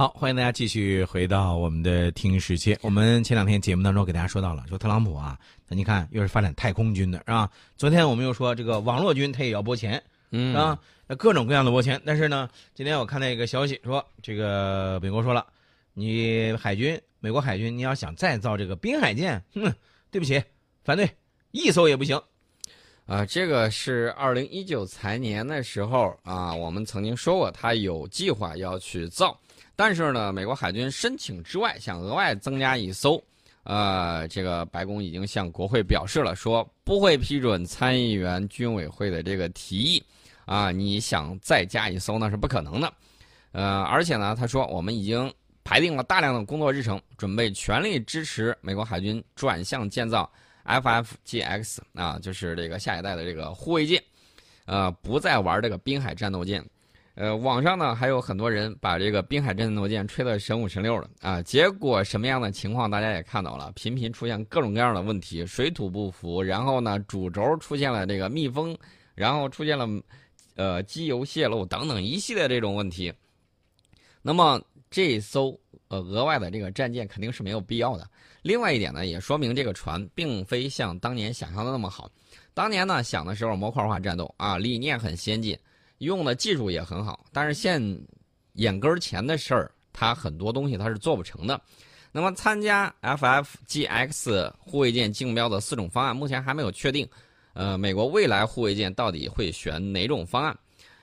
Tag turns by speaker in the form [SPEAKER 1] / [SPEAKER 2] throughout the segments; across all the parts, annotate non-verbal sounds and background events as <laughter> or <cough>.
[SPEAKER 1] 好，欢迎大家继续回到我们的听世界。我们前两天节目当中给大家说到了，说特朗普啊，那你看又是发展太空军的，是吧？昨天我们又说这个网络军他也要拨钱，
[SPEAKER 2] 嗯
[SPEAKER 1] 啊，那各种各样的拨钱。但是呢，今天我看到一个消息说，这个美国说了，你海军，美国海军，你要想再造这个滨海舰，<laughs> 哼，对不起，反对，一艘也不行。
[SPEAKER 2] 啊，这个是二零一九财年的时候啊，我们曾经说过，他有计划要去造，但是呢，美国海军申请之外，想额外增加一艘，呃，这个白宫已经向国会表示了，说不会批准参议员军委会的这个提议，啊，你想再加一艘那是不可能的，呃，而且呢，他说我们已经排定了大量的工作日程，准备全力支持美国海军转向建造。FFGX 啊，就是这个下一代的这个护卫舰，呃，不再玩这个滨海战斗舰。呃，网上呢还有很多人把这个滨海战斗舰吹得神五神六的啊，结果什么样的情况大家也看到了，频频出现各种各样的问题，水土不服，然后呢主轴出现了这个密封，然后出现了呃机油泄漏等等一系列这种问题。那么这艘呃额外的这个战舰肯定是没有必要的。另外一点呢，也说明这个船并非像当年想象的那么好。当年呢想的时候模块化战斗啊，理念很先进，用的技术也很好，但是现眼根前的事儿，它很多东西它是做不成的。那么参加 FFGX 护卫舰竞标的四种方案，目前还没有确定。呃，美国未来护卫舰到底会选哪种方案？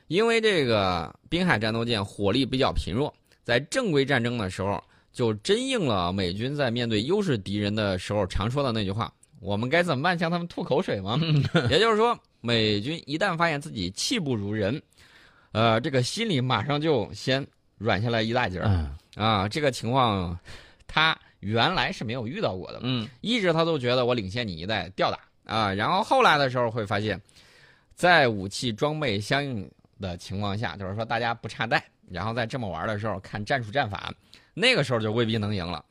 [SPEAKER 2] 因为这个滨海战斗舰火力比较贫弱，在正规战争的时候。就真应了美军在面对优势敌人的时候常说的那句话：“我们该怎么办？向他们吐口水吗？” <laughs> 也就是说，美军一旦发现自己气不如人，呃，这个心里马上就先软下来一大截儿啊。这个情况，他原来是没有遇到过的。
[SPEAKER 1] 嗯，
[SPEAKER 2] 一直他都觉得我领先你一代，吊打啊。然后后来的时候会发现，在武器装备相应的情况下，就是说大家不差带，然后在这么玩的时候看战术战法。那个时候就未必能赢了，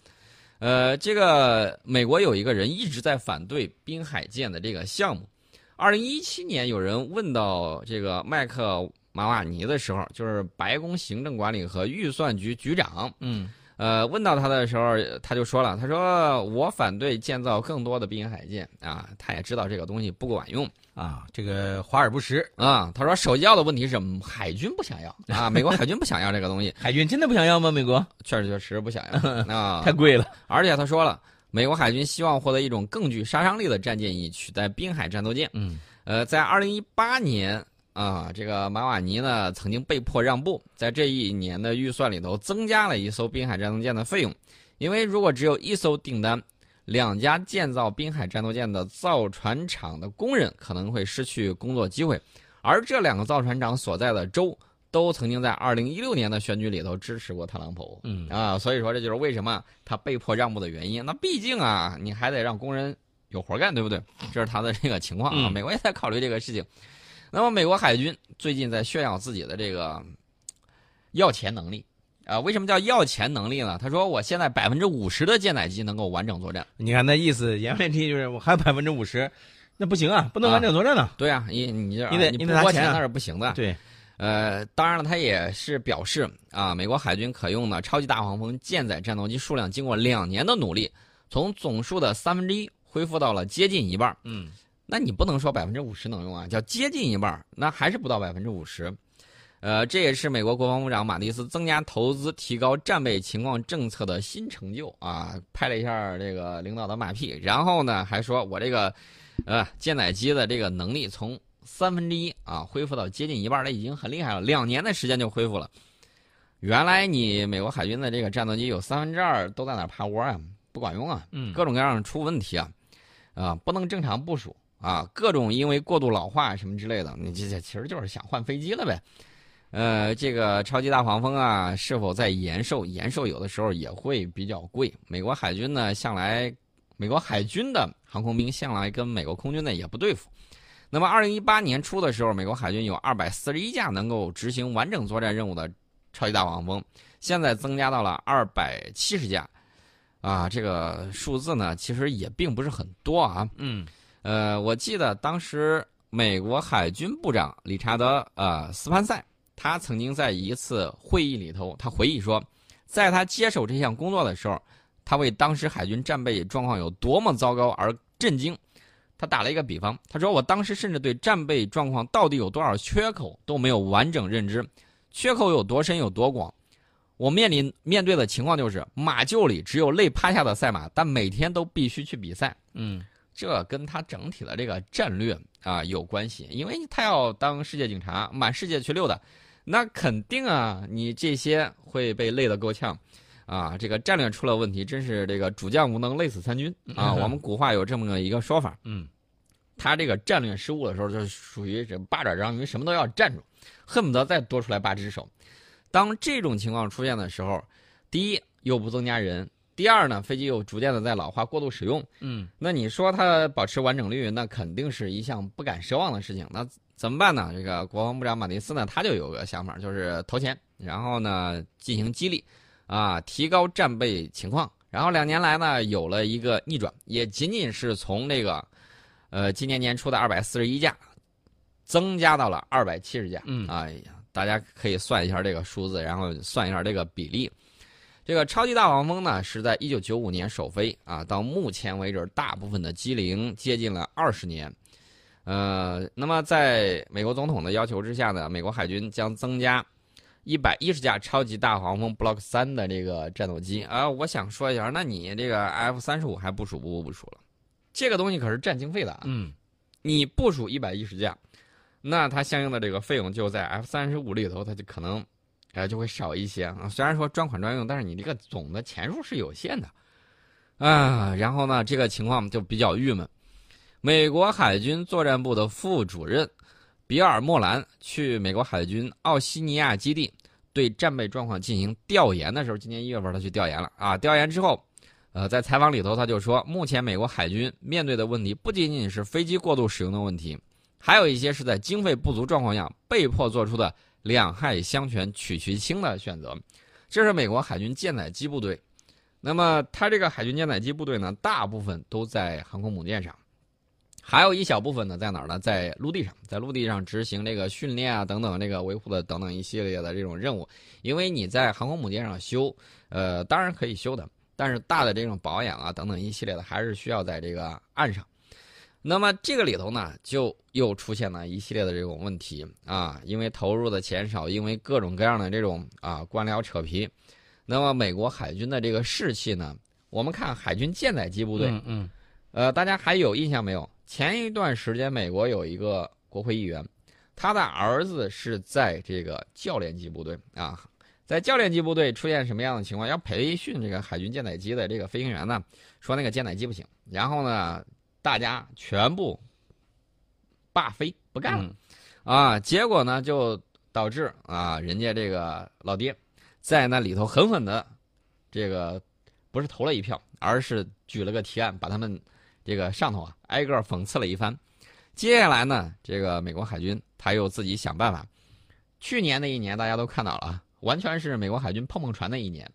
[SPEAKER 2] 呃，这个美国有一个人一直在反对滨海舰的这个项目。二零一七年有人问到这个麦克马瓦尼的时候，就是白宫行政管理和预算局局长，
[SPEAKER 1] 嗯，
[SPEAKER 2] 呃，问到他的时候，他就说了，他说我反对建造更多的滨海舰啊，他也知道这个东西不管用。
[SPEAKER 1] 啊，这个华而不实
[SPEAKER 2] 啊！他说，首要的问题是海军不想要啊，美国海军不想要这个东西。<laughs>
[SPEAKER 1] 海军真的不想要吗？美国
[SPEAKER 2] 确实确实不想要 <laughs> 啊，
[SPEAKER 1] 太贵了。
[SPEAKER 2] 而且他说了，美国海军希望获得一种更具杀伤力的战舰，以取代滨海战斗舰。
[SPEAKER 1] 嗯，
[SPEAKER 2] 呃，在二零一八年啊，这个马瓦尼呢曾经被迫让步，在这一年的预算里头增加了一艘滨海战斗舰的费用，因为如果只有一艘订单。两家建造滨海战斗舰的造船厂的工人可能会失去工作机会，而这两个造船厂所在的州都曾经在二零一六年的选举里头支持过特朗普。
[SPEAKER 1] 嗯
[SPEAKER 2] 啊，所以说这就是为什么他被迫让步的原因。那毕竟啊，你还得让工人有活干，对不对？这是他的这个情况啊。美国也在考虑这个事情。那么，美国海军最近在炫耀自己的这个要钱能力。啊，为什么叫要钱能力呢？他说，我现在百分之五十的舰载机能够完整作战。
[SPEAKER 1] 你看那意思，言外之意就是我还有百分之五十，那不行啊，不能完整作战呢。
[SPEAKER 2] 对啊，你你这
[SPEAKER 1] 你得
[SPEAKER 2] 你
[SPEAKER 1] 得拿钱
[SPEAKER 2] 那是不行的。
[SPEAKER 1] 对，
[SPEAKER 2] 呃，当然了，他也是表示啊，美国海军可用的超级大黄蜂舰载战斗机数量，经过两年的努力，从总数的三分之一恢复到了接近一半。
[SPEAKER 1] 嗯，
[SPEAKER 2] 那你不能说百分之五十能用啊，叫接近一半，那还是不到百分之五十。呃，这也是美国国防部长马蒂斯增加投资、提高战备情况政策的新成就啊！拍了一下这个领导的马屁，然后呢，还说我这个，呃，舰载机的这个能力从三分之一啊恢复到接近一半，了已经很厉害了，两年的时间就恢复了。原来你美国海军的这个战斗机有三分之二都在那趴窝啊，不管用啊，
[SPEAKER 1] 嗯，
[SPEAKER 2] 各种各样出问题啊，啊，不能正常部署啊，各种因为过度老化什么之类的，你这这其实就是想换飞机了呗。呃，这个超级大黄蜂啊，是否在延寿？延寿有的时候也会比较贵。美国海军呢，向来美国海军的航空兵向来跟美国空军呢也不对付。那么，二零一八年初的时候，美国海军有二百四十一架能够执行完整作战任务的超级大黄蜂，现在增加到了二百七十架。啊，这个数字呢，其实也并不是很多啊。
[SPEAKER 1] 嗯，
[SPEAKER 2] 呃，我记得当时美国海军部长理查德呃斯潘塞。他曾经在一次会议里头，他回忆说，在他接手这项工作的时候，他为当时海军战备状况有多么糟糕而震惊。他打了一个比方，他说：“我当时甚至对战备状况到底有多少缺口都没有完整认知，缺口有多深有多广。我面临面对的情况就是马厩里只有累趴下的赛马，但每天都必须去比赛。
[SPEAKER 1] 嗯，
[SPEAKER 2] 这跟他整体的这个战略啊有关系，因为他要当世界警察，满世界去溜达，那肯定啊，你这些会被累得够呛。”啊，这个战略出了问题，真是这个主将无能，累死三军啊！<laughs> 我们古话有这么个一个说法，
[SPEAKER 1] 嗯，
[SPEAKER 2] 他这个战略失误的时候，就属于这八爪章鱼，什么都要占住，恨不得再多出来八只手。当这种情况出现的时候，第一又不增加人，第二呢，飞机又逐渐的在老化、过度使用，
[SPEAKER 1] 嗯，
[SPEAKER 2] 那你说它保持完整率，那肯定是一项不敢奢望的事情。那怎么办呢？这个国防部长马蒂斯呢，他就有个想法，就是投钱，然后呢进行激励。啊，提高战备情况，然后两年来呢，有了一个逆转，也仅仅是从这个，呃，今年年初的二百四十一架，增加到了二百七十架。
[SPEAKER 1] 嗯，
[SPEAKER 2] 哎呀，大家可以算一下这个数字，然后算一下这个比例。这个超级大黄蜂呢，是在一九九五年首飞啊，到目前为止，大部分的机龄接近了二十年。呃，那么在美国总统的要求之下呢，美国海军将增加。一百一十架超级大黄蜂 Block 三的这个战斗机啊，我想说一下，那你这个 F 三十五还部署不部署了？这个东西可是占经费的啊。
[SPEAKER 1] 嗯，
[SPEAKER 2] 你部署一百一十架，那它相应的这个费用就在 F 三十五里头，它就可能，哎，就会少一些啊。虽然说专款专用，但是你这个总的钱数是有限的啊。然后呢，这个情况就比较郁闷。美国海军作战部的副主任。比尔·莫兰去美国海军奥西尼亚基地对战备状况进行调研的时候，今年一月份他去调研了啊。调研之后，呃，在采访里头他就说，目前美国海军面对的问题不仅仅是飞机过度使用的问题，还有一些是在经费不足状况下被迫做出的两害相权取其轻的选择。这是美国海军舰载机部队，那么他这个海军舰载机部队呢，大部分都在航空母舰上。还有一小部分呢，在哪儿呢？在陆地上，在陆地上执行这个训练啊，等等，这个维护的等等一系列的这种任务。因为你在航空母舰上修，呃，当然可以修的，但是大的这种保养啊，等等一系列的，还是需要在这个岸上。那么这个里头呢，就又出现了一系列的这种问题啊，因为投入的钱少，因为各种各样的这种啊官僚扯皮。那么美国海军的这个士气呢，我们看海军舰载机部队，
[SPEAKER 1] 嗯，
[SPEAKER 2] 呃，大家还有印象没有？前一段时间，美国有一个国会议员，他的儿子是在这个教练级部队啊，在教练级部队出现什么样的情况？要培训这个海军舰载机的这个飞行员呢？说那个舰载机不行，然后呢，大家全部罢飞不干了，啊，结果呢就导致啊，人家这个老爹在那里头狠狠的这个不是投了一票，而是举了个提案，把他们。这个上头啊，挨个讽刺了一番。接下来呢，这个美国海军他又自己想办法。去年的一年，大家都看到了，完全是美国海军碰碰船的一年，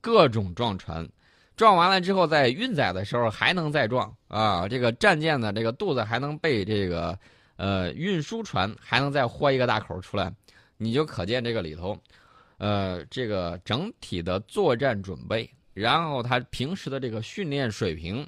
[SPEAKER 2] 各种撞船，撞完了之后，在运载的时候还能再撞啊。这个战舰的这个肚子还能被这个呃运输船还能再豁一个大口出来，你就可见这个里头，呃，这个整体的作战准备，然后他平时的这个训练水平。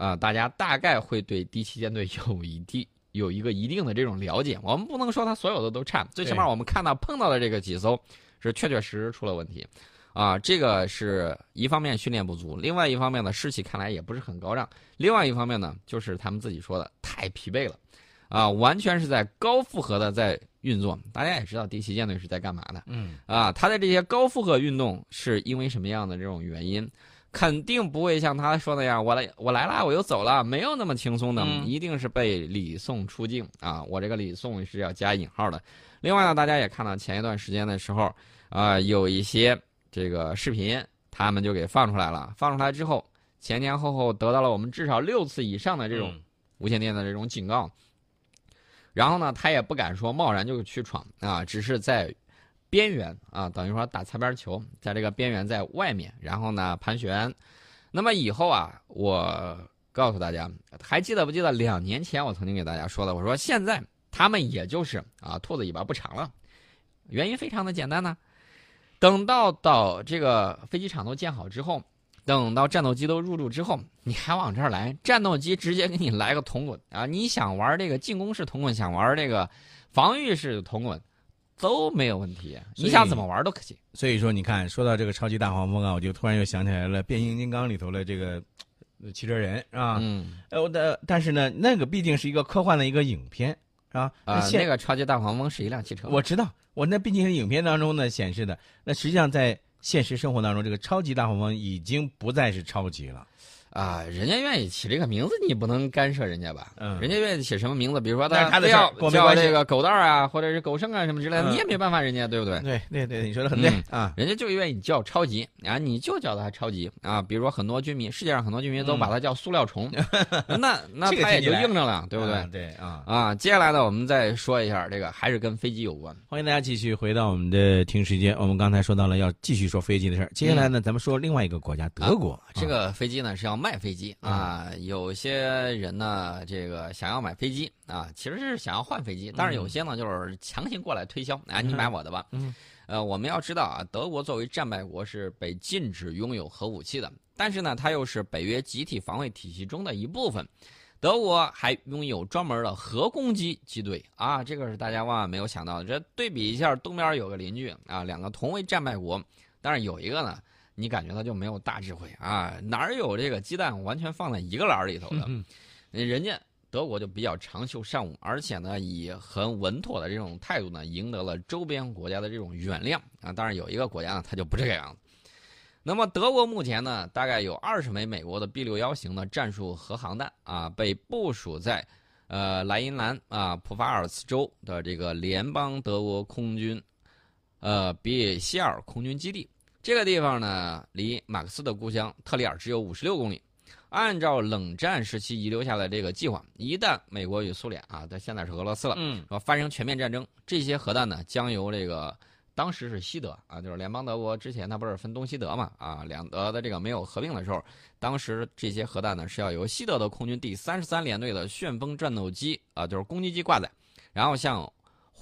[SPEAKER 2] 啊，大家大概会对第七舰队有一定有一个一定的这种了解。我们不能说它所有的都差，最起码我们看到碰到的这个几艘是确确实实出了问题。啊，这个是一方面训练不足，另外一方面呢士气看来也不是很高涨。另外一方面呢，就是他们自己说的太疲惫了，啊，完全是在高负荷的在运作。大家也知道第七舰队是在干嘛的，
[SPEAKER 1] 嗯，
[SPEAKER 2] 啊，它的这些高负荷运动是因为什么样的这种原因？肯定不会像他说那样，我来我来啦，我又走了，没有那么轻松的，一定是被礼送出境啊！我这个礼送是要加引号的。另外呢，大家也看到前一段时间的时候，啊，有一些这个视频，他们就给放出来了。放出来之后，前前后后得到了我们至少六次以上的这种无线电的这种警告。然后呢，他也不敢说贸然就去闯啊，只是在。边缘啊，等于说打擦边球，在这个边缘在外面，然后呢盘旋。那么以后啊，我告诉大家，还记得不记得两年前我曾经给大家说的？我说现在他们也就是啊，兔子尾巴不长了。原因非常的简单呢，等到到这个飞机场都建好之后，等到战斗机都入驻之后，你还往这儿来，战斗机直接给你来个铜滚啊！你想玩这个进攻式铜滚，想玩这个防御式铜滚，都没有问题，你想怎么玩都可以。
[SPEAKER 1] 所以说，你看，说到这个超级大黄蜂啊，我就突然又想起来了，变形金刚里头的这个呃汽车人是吧？
[SPEAKER 2] 嗯
[SPEAKER 1] 呃，我的，但是呢，那个毕竟是一个科幻的一个影片是吧。
[SPEAKER 2] 啊，
[SPEAKER 1] 现
[SPEAKER 2] 那个超级大黄蜂是一辆汽车，
[SPEAKER 1] 我知道，我那毕竟是影片当中呢显示的，那实际上在现实生活当中，这个超级大黄蜂已经不再是超级了。
[SPEAKER 2] 啊，人家愿意起这个名字，你不能干涉人家吧？
[SPEAKER 1] 嗯
[SPEAKER 2] 人家愿意起什么名字，比如说
[SPEAKER 1] 他
[SPEAKER 2] 非要叫这个狗蛋儿啊，或者是狗剩啊什么之类的，
[SPEAKER 1] 嗯
[SPEAKER 2] 你也没办法，人家对不对？
[SPEAKER 1] 对对对，你说的很对、
[SPEAKER 2] 嗯
[SPEAKER 1] 啊。
[SPEAKER 2] 人家就愿意叫超级啊，你就叫他超级啊。比如说很多居民，世界上很多居民都把它叫塑料虫，<laughs> 那那
[SPEAKER 1] 这个
[SPEAKER 2] 它也就应着了，对不对？
[SPEAKER 1] 啊对啊。
[SPEAKER 2] 啊，接下来呢，我们再说一下这个，还是跟飞机有关。
[SPEAKER 1] 欢迎大家继续回到我们的听时间。我们刚才说到了要继续说飞机的事儿，接下来呢，咱们说另外一个国家德国。
[SPEAKER 2] 嗯这个飞机呢是要卖飞机啊，有些人呢这个想要买飞机啊，其实是想要换飞机，但是有些呢就是强行过来推销，啊，你买我的吧。
[SPEAKER 1] 嗯，
[SPEAKER 2] 呃，我们要知道啊，德国作为战败国是被禁止拥有核武器的，但是呢，它又是北约集体防卫体系中的一部分。德国还拥有专门的核攻击机队啊，这个是大家万万没有想到的。这对比一下，东边有个邻居啊，两个同为战败国，但是有一个呢，你感觉他就没有大智慧啊，哪儿有这个鸡蛋完全放在一个篮儿里头的？
[SPEAKER 1] 嗯
[SPEAKER 2] 人家德国就比较长袖善舞，而且呢，以很稳妥的这种态度呢，赢得了周边国家的这种原谅啊。当然有一个国家呢，他就不这个样子。那么德国目前呢，大概有二十枚美国的 B 六幺型的战术核航弹啊，被部署在呃莱茵兰啊普法尔茨州的这个联邦德国空军呃比希尔空军基地。这个地方呢，离马克思的故乡特里尔只有五十六公里。按照冷战时期遗留下的这个计划，一旦美国与苏联啊，但现在是俄罗斯了，
[SPEAKER 1] 嗯
[SPEAKER 2] 说发生全面战争，这些核弹呢将由这个当时是西德啊，就是联邦德国之前它不是分东西德嘛啊，两德的这个没有合并的时候，当时这些核弹呢是要由西德的空军第三十三联队的旋风战斗机啊，就是攻击机挂载，然后向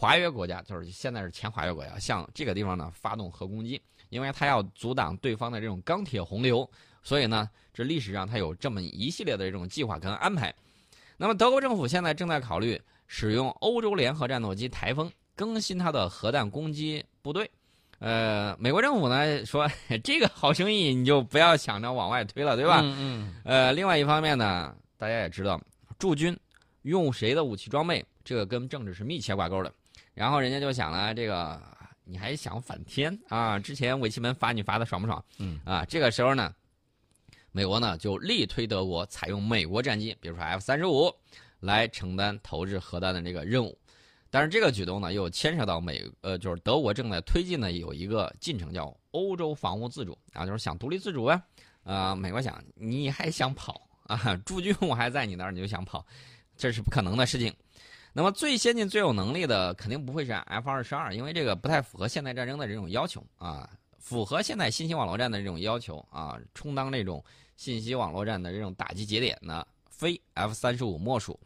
[SPEAKER 2] 华约国家，就是现在是前华约国家，向这个地方呢发动核攻击，因为它要阻挡对方的这种钢铁洪流，所以呢，这历史上它有这么一系列的这种计划跟安排。那么德国政府现在正在考虑使用欧洲联合战斗机台风更新它的核弹攻击部队。呃，美国政府呢说 <laughs> 这个好生意你就不要想着往外推了，对吧？
[SPEAKER 1] 嗯
[SPEAKER 2] 呃，另外一方面呢，大家也知道，驻军用谁的武器装备，这个跟政治是密切挂钩的。然后人家就想了，这个你还想反天啊？之前尾气门罚你罚的爽不爽？
[SPEAKER 1] 嗯
[SPEAKER 2] 啊，这个时候呢，美国呢就力推德国采用美国战机，比如说 F 三十五，来承担投掷核弹的这个任务。但是这个举动呢，又牵扯到美呃，就是德国正在推进的有一个进程叫欧洲防务自主啊，就是想独立自主啊。啊、美国想你还想跑啊？<laughs> 驻军我还在你那儿，你就想跑，这是不可能的事情。那么最先进、最有能力的肯定不会是 F 二十二，因为这个不太符合现代战争的这种要求啊，符合现在信息网络战的这种要求啊，充当这种信息网络战的这种打击节点的，非 F 三十五莫属。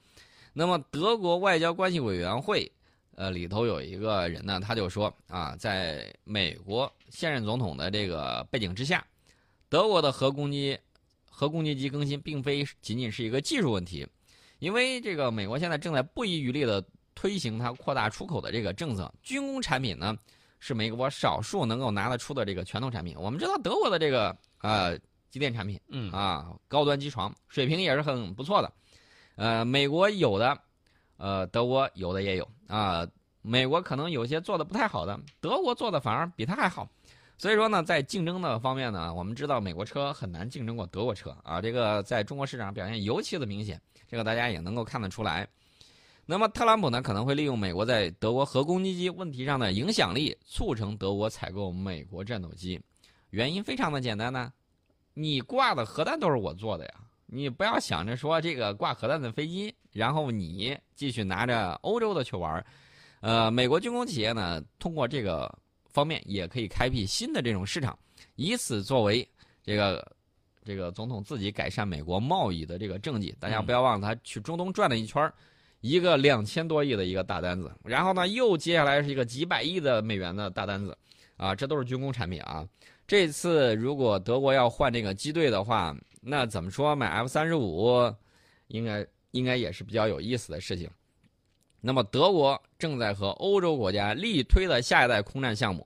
[SPEAKER 2] 那么德国外交关系委员会，呃，里头有一个人呢，他就说啊，在美国现任总统的这个背景之下，德国的核攻击、核攻击机更新并非仅仅是一个技术问题，因为这个美国现在正在不遗余力的推行它扩大出口的这个政策，军工产品呢是美国少数能够拿得出的这个拳头产品。我们知道德国的这个呃机电产品
[SPEAKER 1] 嗯
[SPEAKER 2] 啊，高端机床水平也是很不错的。呃，美国有的，呃，德国有的也有啊。美国可能有些做的不太好的，德国做的反而比它还好。所以说呢，在竞争的方面呢，我们知道美国车很难竞争过德国车啊，这个在中国市场表现尤其的明显，这个大家也能够看得出来。那么特朗普呢，可能会利用美国在德国核攻击机问题上的影响力，促成德国采购美国战斗机。原因非常的简单呢，你挂的核弹都是我做的呀，你不要想着说这个挂核弹的飞机，然后你继续拿着欧洲的去玩。呃，美国军工企业呢，通过这个方面也可以开辟新的这种市场，以此作为这个这个总统自己改善美国贸易的这个政绩。大家不要忘了，他去中东转了一圈儿，一个两千多亿的一个大单子，然后呢，又接下来是一个几百亿的美元的大单子。啊，这都是军工产品啊。这次如果德国要换这个机队的话，那怎么说买 F 三十五，应该应该也是比较有意思的事情。那么德国正在和欧洲国家力推的下一代空战项目，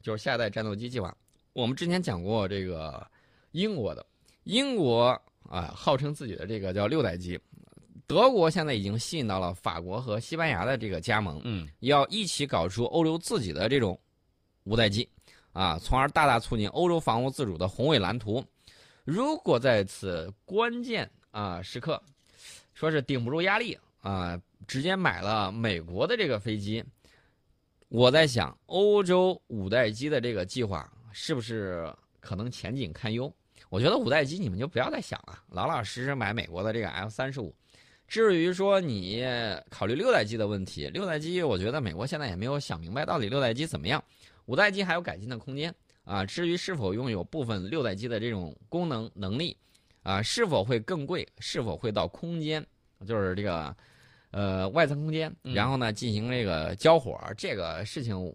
[SPEAKER 2] 就是下一代战斗机计划。我们之前讲过这个英国的，英国啊号称自己的这个叫六代机，德国现在已经吸引到了法国和西班牙的这个加盟，
[SPEAKER 1] 嗯，
[SPEAKER 2] 要一起搞出欧洲自己的这种五代机，啊，从而大大促进欧洲防务自主的宏伟蓝图。如果在此关键啊时刻，说是顶不住压力啊，直接买了美国的这个飞机，我在想，欧洲五代机的这个计划是不是可能前景堪忧？我觉得五代机你们就不要再想了，老老实实买美国的这个 F 三十五。至于说你考虑六代机的问题，六代机我觉得美国现在也没有想明白到底六代机怎么样，五代机还有改进的空间啊。至于是否拥有部分六代机的这种功能能力，啊，是否会更贵，是否会到空间，就是这个呃外层空间，然后呢进行这个交火，这个事情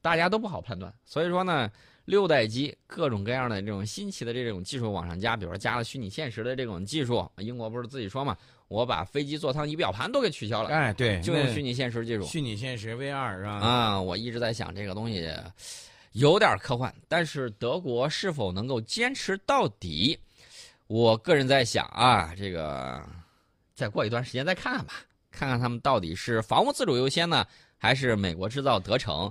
[SPEAKER 2] 大家都不好判断。所以说呢，六代机各种各样的这种新奇的这种技术往上加，比如说加了虚拟现实的这种技术，英国不是自己说嘛？我把飞机座舱仪表盘都给取消了，
[SPEAKER 1] 哎，对，
[SPEAKER 2] 就用虚拟现实技术。
[SPEAKER 1] 虚拟现实 VR 是吧？
[SPEAKER 2] 啊，我一直在想这个东西有点科幻，但是德国是否能够坚持到底？我个人在想啊，这个再过一段时间再看看吧，看看他们到底是房屋自主优先呢，还是美国制造得逞？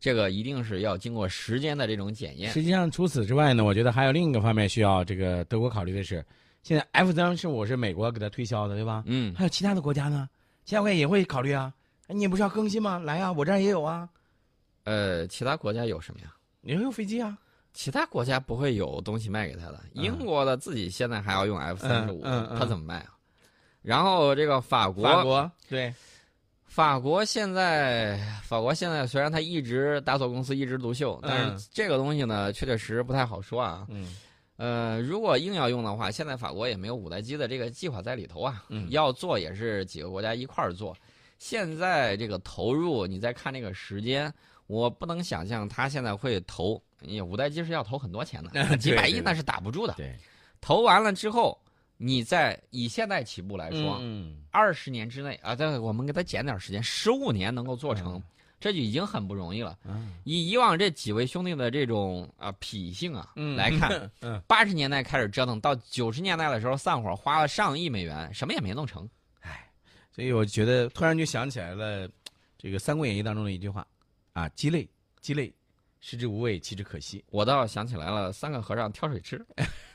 [SPEAKER 2] 这个一定是要经过时间的这种检验。
[SPEAKER 1] 实际上，除此之外呢，我觉得还有另一个方面需要这个德国考虑的是。现在 F 三十五是美国给他推销的，对吧？
[SPEAKER 2] 嗯，
[SPEAKER 1] 还有其他的国家呢，其他国家也会考虑啊。你不是要更新吗？来啊，我这儿也有啊。
[SPEAKER 2] 呃，其他国家有什么呀？
[SPEAKER 1] 你有飞机啊？
[SPEAKER 2] 其他国家不会有东西卖给他的。英国的自己现在还要用 F 三十五，他怎么卖啊？然后这个法国，
[SPEAKER 1] 法国对，
[SPEAKER 2] 法国现在，法国现在虽然他一直大错公司一枝独秀，但是这个东西呢，确确实实不太好说啊。
[SPEAKER 1] 嗯。
[SPEAKER 2] 呃，如果硬要用的话，现在法国也没有五代机的这个计划在里头啊。
[SPEAKER 1] 嗯，
[SPEAKER 2] 要做也是几个国家一块儿做。现在这个投入，你再看这个时间，我不能想象他现在会投。你五代机是要投很多钱的，<laughs> 几百亿那是打不住的。
[SPEAKER 1] 对，
[SPEAKER 2] 投完了之后，你在以现在起步来说，
[SPEAKER 1] 嗯，
[SPEAKER 2] 二十年之内啊，再我们给他减点时间，十五年能够做成。这就已经很不容易了。以以往这几位兄弟的这种啊脾性啊来看，八十年代开始折腾，到九十年代的时候散伙，花了上亿美元，什么也没弄成。
[SPEAKER 1] 唉，所以我觉得突然就想起来了，这个《三国演义》当中的一句话啊：“鸡肋，鸡肋，食之无味，弃之可惜。”
[SPEAKER 2] 我倒想起来了，三个和尚挑水吃。<laughs>